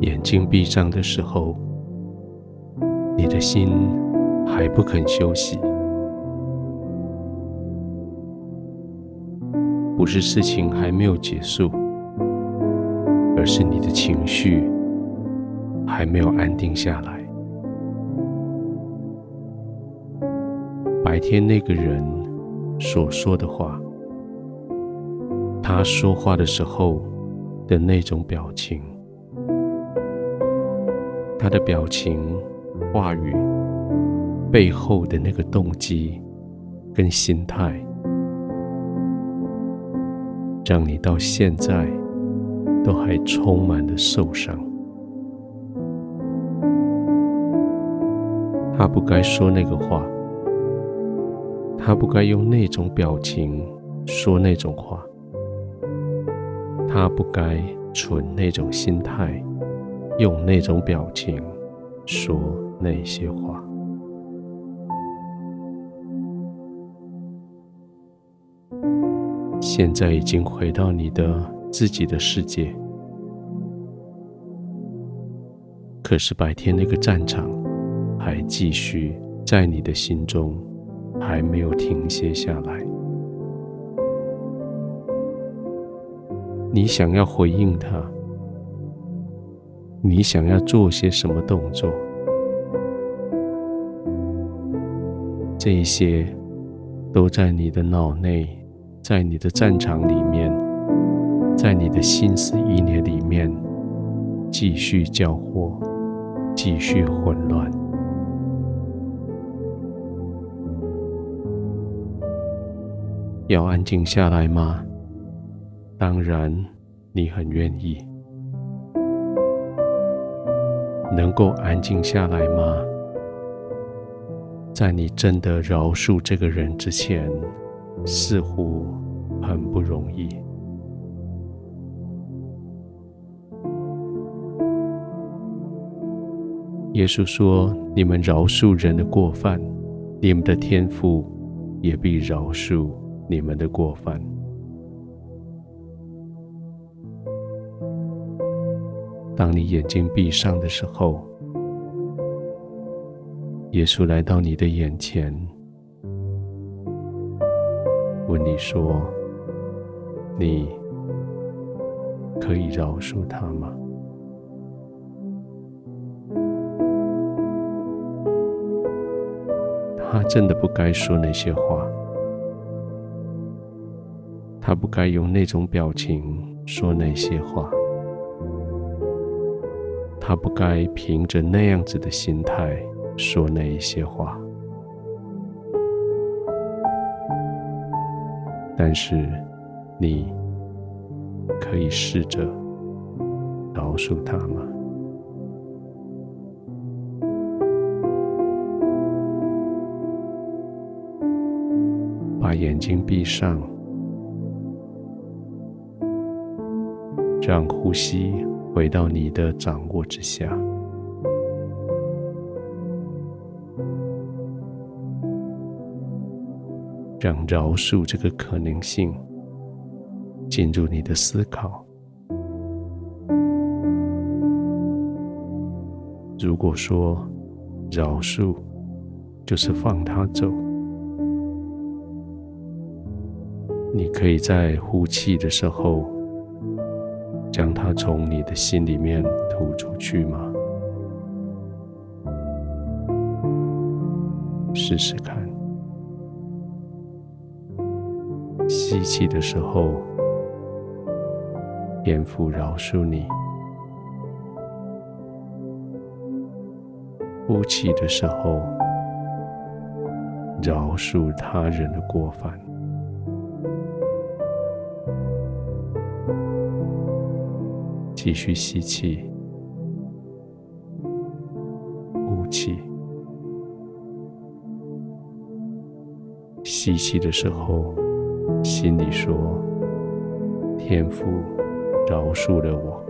眼睛闭上的时候，你的心还不肯休息，不是事情还没有结束，而是你的情绪还没有安定下来。白天那个人所说的话，他说话的时候的那种表情，他的表情、话语背后的那个动机跟心态，让你到现在都还充满了受伤。他不该说那个话。他不该用那种表情说那种话，他不该存那种心态，用那种表情说那些话。现在已经回到你的自己的世界，可是白天那个战场还继续在你的心中。还没有停歇下来。你想要回应他，你想要做些什么动作？这些都在你的脑内，在你的战场里面，在你的心思意念里面，继续搅和，继续混乱。要安静下来吗？当然，你很愿意。能够安静下来吗？在你真的饶恕这个人之前，似乎很不容易。耶稣说：“你们饶恕人的过犯，你们的天父也必饶恕。”你们的过犯。当你眼睛闭上的时候，耶稣来到你的眼前，问你说：“你可以饶恕他吗？”他真的不该说那些话。他不该用那种表情说那些话，他不该凭着那样子的心态说那一些话。但是，你可以试着饶恕他吗？把眼睛闭上。让呼吸回到你的掌握之下，让饶恕这个可能性进入你的思考。如果说饶恕就是放他走，你可以在呼气的时候。将它从你的心里面吐出去吗？试试看。吸气的时候，天父饶恕你；呼气的时候，饶恕他人的过犯。继续吸气，呼气。吸气的时候，心里说：“天父，饶恕了我。”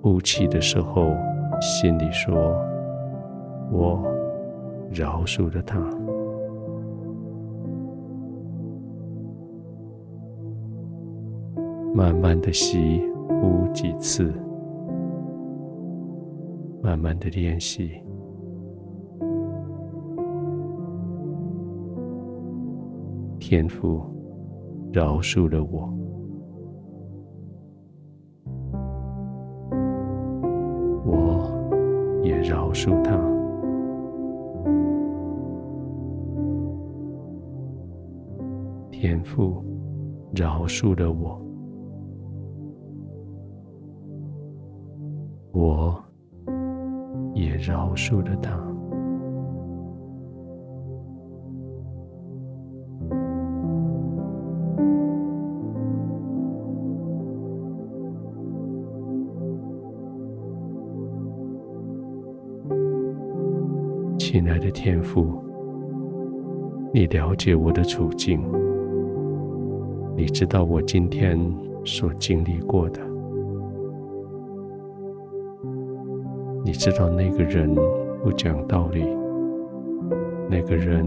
呼气的时候，心里说：“我饶恕了他。”慢慢的吸呼几次，慢慢的练习。天父饶恕了我，我也饶恕他。天父饶恕了我，我也饶恕了他。亲爱的天父，你了解我的处境。你知道我今天所经历过的，你知道那个人不讲道理，那个人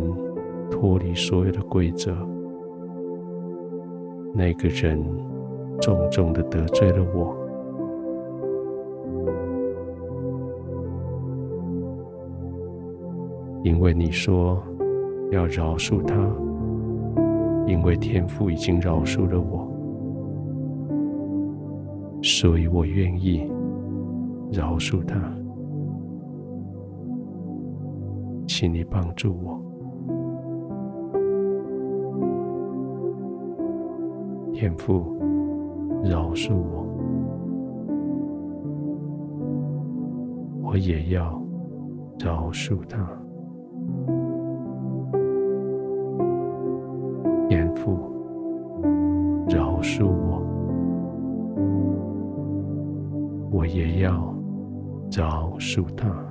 脱离所有的规则，那个人重重的得罪了我，因为你说要饶恕他。因为天父已经饶恕了我，所以我愿意饶恕他。请你帮助我，天父饶恕我，我也要饶恕他。天父，饶恕我，我也要饶恕他。